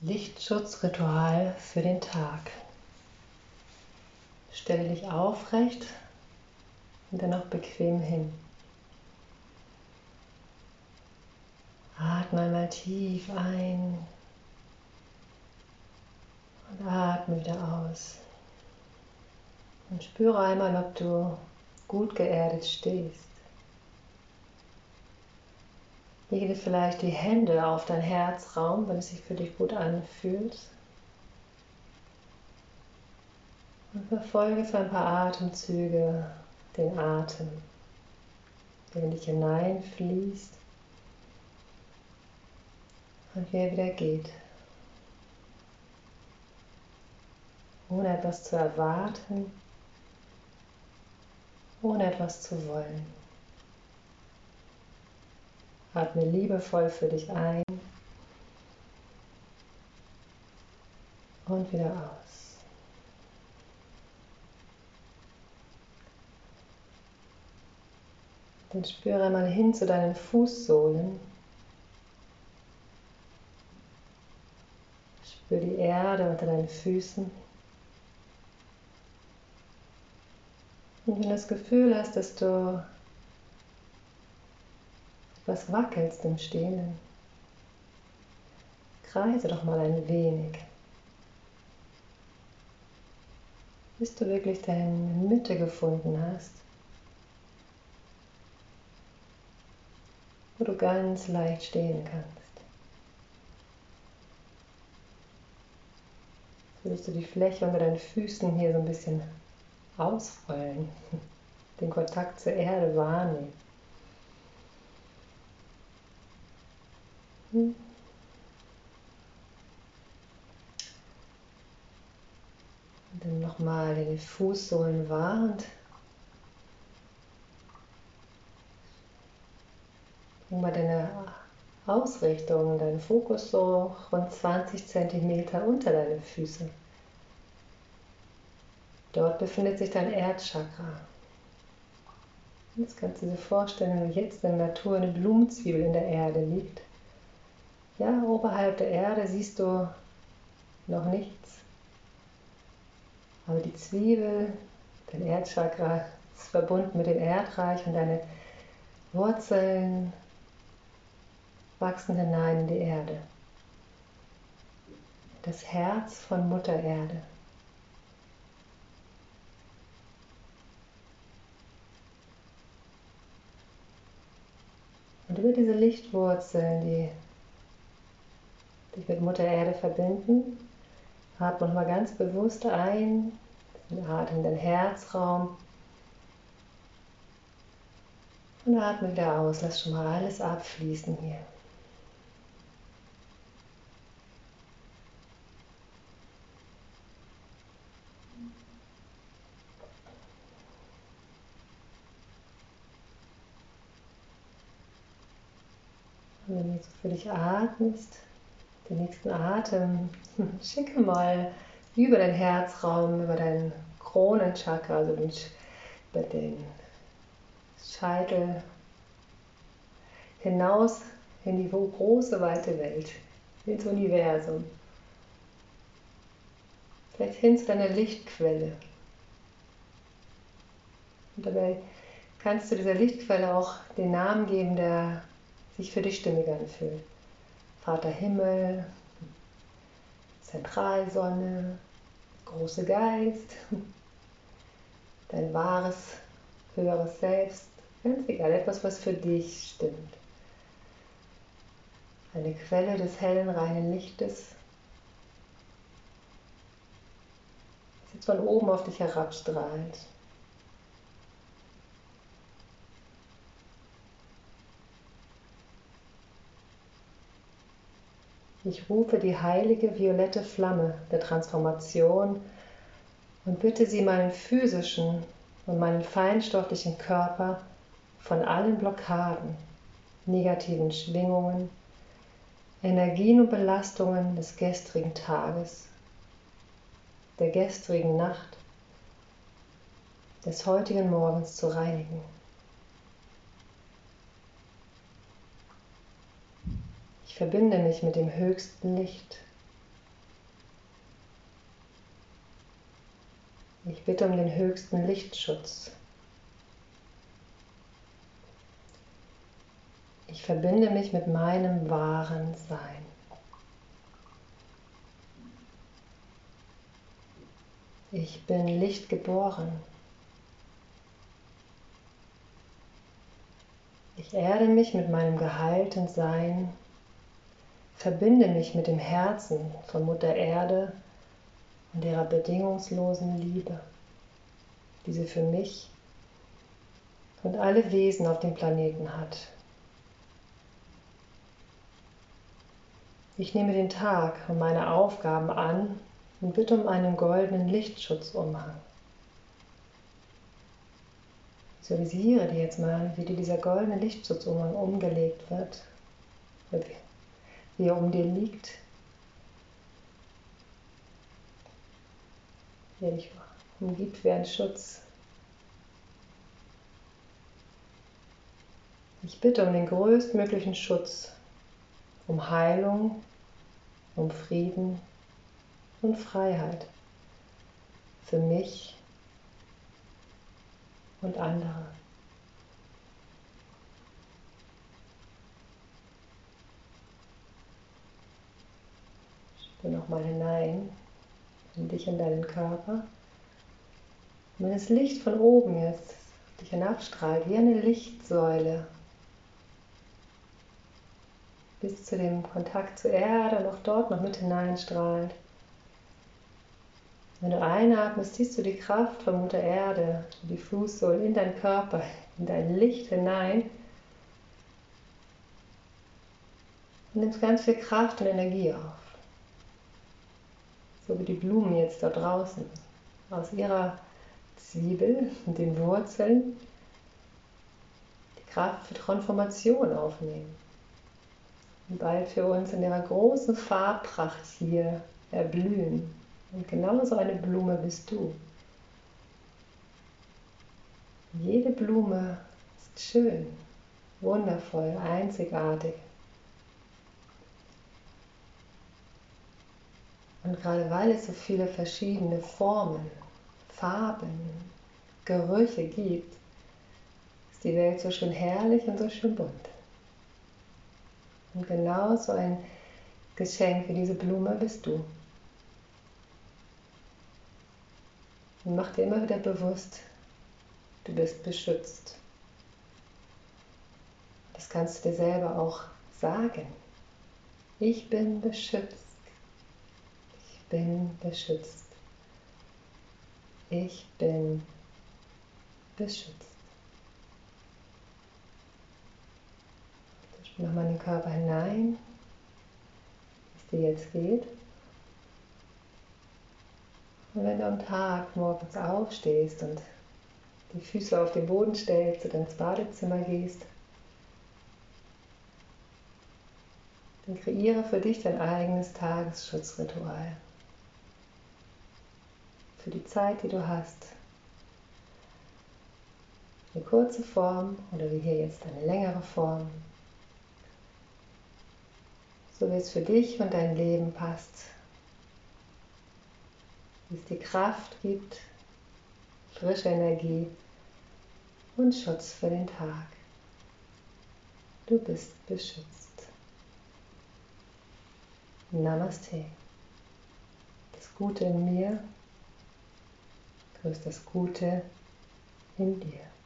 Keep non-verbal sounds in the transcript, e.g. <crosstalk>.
Lichtschutzritual für den Tag. Stelle dich aufrecht und dann auch bequem hin. Atme einmal tief ein und atme wieder aus. Und spüre einmal, ob du gut geerdet stehst. Lege vielleicht die Hände auf dein Herzraum, wenn es sich für dich gut anfühlt. Und verfolge für ein paar Atemzüge den Atem, der in dich hineinfließt und wie er wieder geht. Ohne etwas zu erwarten, ohne etwas zu wollen. Atme liebevoll für dich ein und wieder aus. Dann spüre mal hin zu deinen Fußsohlen. Spüre die Erde unter deinen Füßen. Und wenn du das Gefühl hast, dass du was wackelst im Stehenden. Kreise doch mal ein wenig. Bis du wirklich deine Mitte gefunden hast. Wo du ganz leicht stehen kannst. Würdest du die Fläche unter deinen Füßen hier so ein bisschen ausrollen, <laughs> den Kontakt zur Erde wahrnehmen. Und dann nochmal die Fußsohlen wahr und bring mal deine Ausrichtung, deinen Fokus so rund 20 cm unter deine Füße. Dort befindet sich dein Erdchakra. Jetzt kannst du dir vorstellen, wie jetzt in der Natur eine Blumenzwiebel in der Erde liegt. Ja, oberhalb der Erde siehst du noch nichts. Aber die Zwiebel, dein Erdchakra, ist verbunden mit dem Erdreich und deine Wurzeln wachsen hinein in die Erde. Das Herz von Mutter Erde. Und über diese Lichtwurzeln, die dich mit Mutter Erde verbinden. Atme nochmal ganz bewusst ein, atme in den Herzraum und atme wieder aus. Lass schon mal alles abfließen hier. Und wenn du jetzt für dich atmest, den nächsten Atem <laughs> schicke mal über deinen Herzraum, über deinen Kronenchakra, also den, über den Scheitel hinaus in die große, weite Welt, ins Universum. Vielleicht hin zu deiner Lichtquelle. Und dabei kannst du dieser Lichtquelle auch den Namen geben, der sich für dich stimmig anfühlt. Vater Himmel, Zentralsonne, große Geist, <laughs> dein wahres, höheres Selbst, ganz egal, etwas, was für dich stimmt. Eine Quelle des hellen, reinen Lichtes, das jetzt von oben auf dich herabstrahlt. Ich rufe die heilige violette Flamme der Transformation und bitte sie meinen physischen und meinen feinstofflichen Körper von allen Blockaden, negativen Schwingungen, Energien und Belastungen des gestrigen Tages, der gestrigen Nacht, des heutigen Morgens zu reinigen. verbinde mich mit dem höchsten Licht. Ich bitte um den höchsten Lichtschutz. Ich verbinde mich mit meinem wahren Sein. Ich bin Licht geboren. Ich erde mich mit meinem geheilten Sein verbinde mich mit dem Herzen von Mutter Erde und ihrer bedingungslosen Liebe, die sie für mich und alle Wesen auf dem Planeten hat. Ich nehme den Tag und meine Aufgaben an und bitte um einen goldenen Lichtschutzumhang. Visualisiere dir jetzt mal, wie dir dieser goldene Lichtschutzumhang umgelegt wird, wie um dir liegt, wie er dich umgibt wie ein Schutz. Ich bitte um den größtmöglichen Schutz, um Heilung, um Frieden und Freiheit für mich und andere. Spür nochmal hinein in dich und deinen Körper. Und wenn das Licht von oben jetzt dich hinabstrahlt, wie eine Lichtsäule, bis zu dem Kontakt zur Erde und auch dort noch mit hineinstrahlt. Wenn du einatmest, ziehst du die Kraft von Mutter Erde, die Fußsohlen in deinen Körper, in dein Licht hinein und nimmst ganz viel Kraft und Energie auf. So wie die Blumen jetzt da draußen aus ihrer Zwiebel und den Wurzeln die Kraft für Transformation aufnehmen und bald für uns in ihrer großen Farbpracht hier erblühen. Und genauso eine Blume bist du. Jede Blume ist schön, wundervoll, einzigartig. Und gerade weil es so viele verschiedene Formen, Farben, Gerüche gibt, ist die Welt so schön herrlich und so schön bunt. Und genau so ein Geschenk wie diese Blume bist du. Und mach dir immer wieder bewusst, du bist beschützt. Das kannst du dir selber auch sagen. Ich bin beschützt. Bin beschützt. Ich bin beschützt. Ich nochmal in den Körper hinein, wie es dir jetzt geht. Und wenn du am Tag morgens aufstehst und die Füße auf den Boden stellst oder ins Badezimmer gehst, dann kreiere für dich dein eigenes Tagesschutzritual. Für die Zeit, die du hast. Eine kurze Form oder wie hier jetzt eine längere Form. So wie es für dich und dein Leben passt wie es die Kraft gibt, frische Energie und Schutz für den Tag. Du bist beschützt. Namaste. Das Gute in mir grüßt das Gute in dir.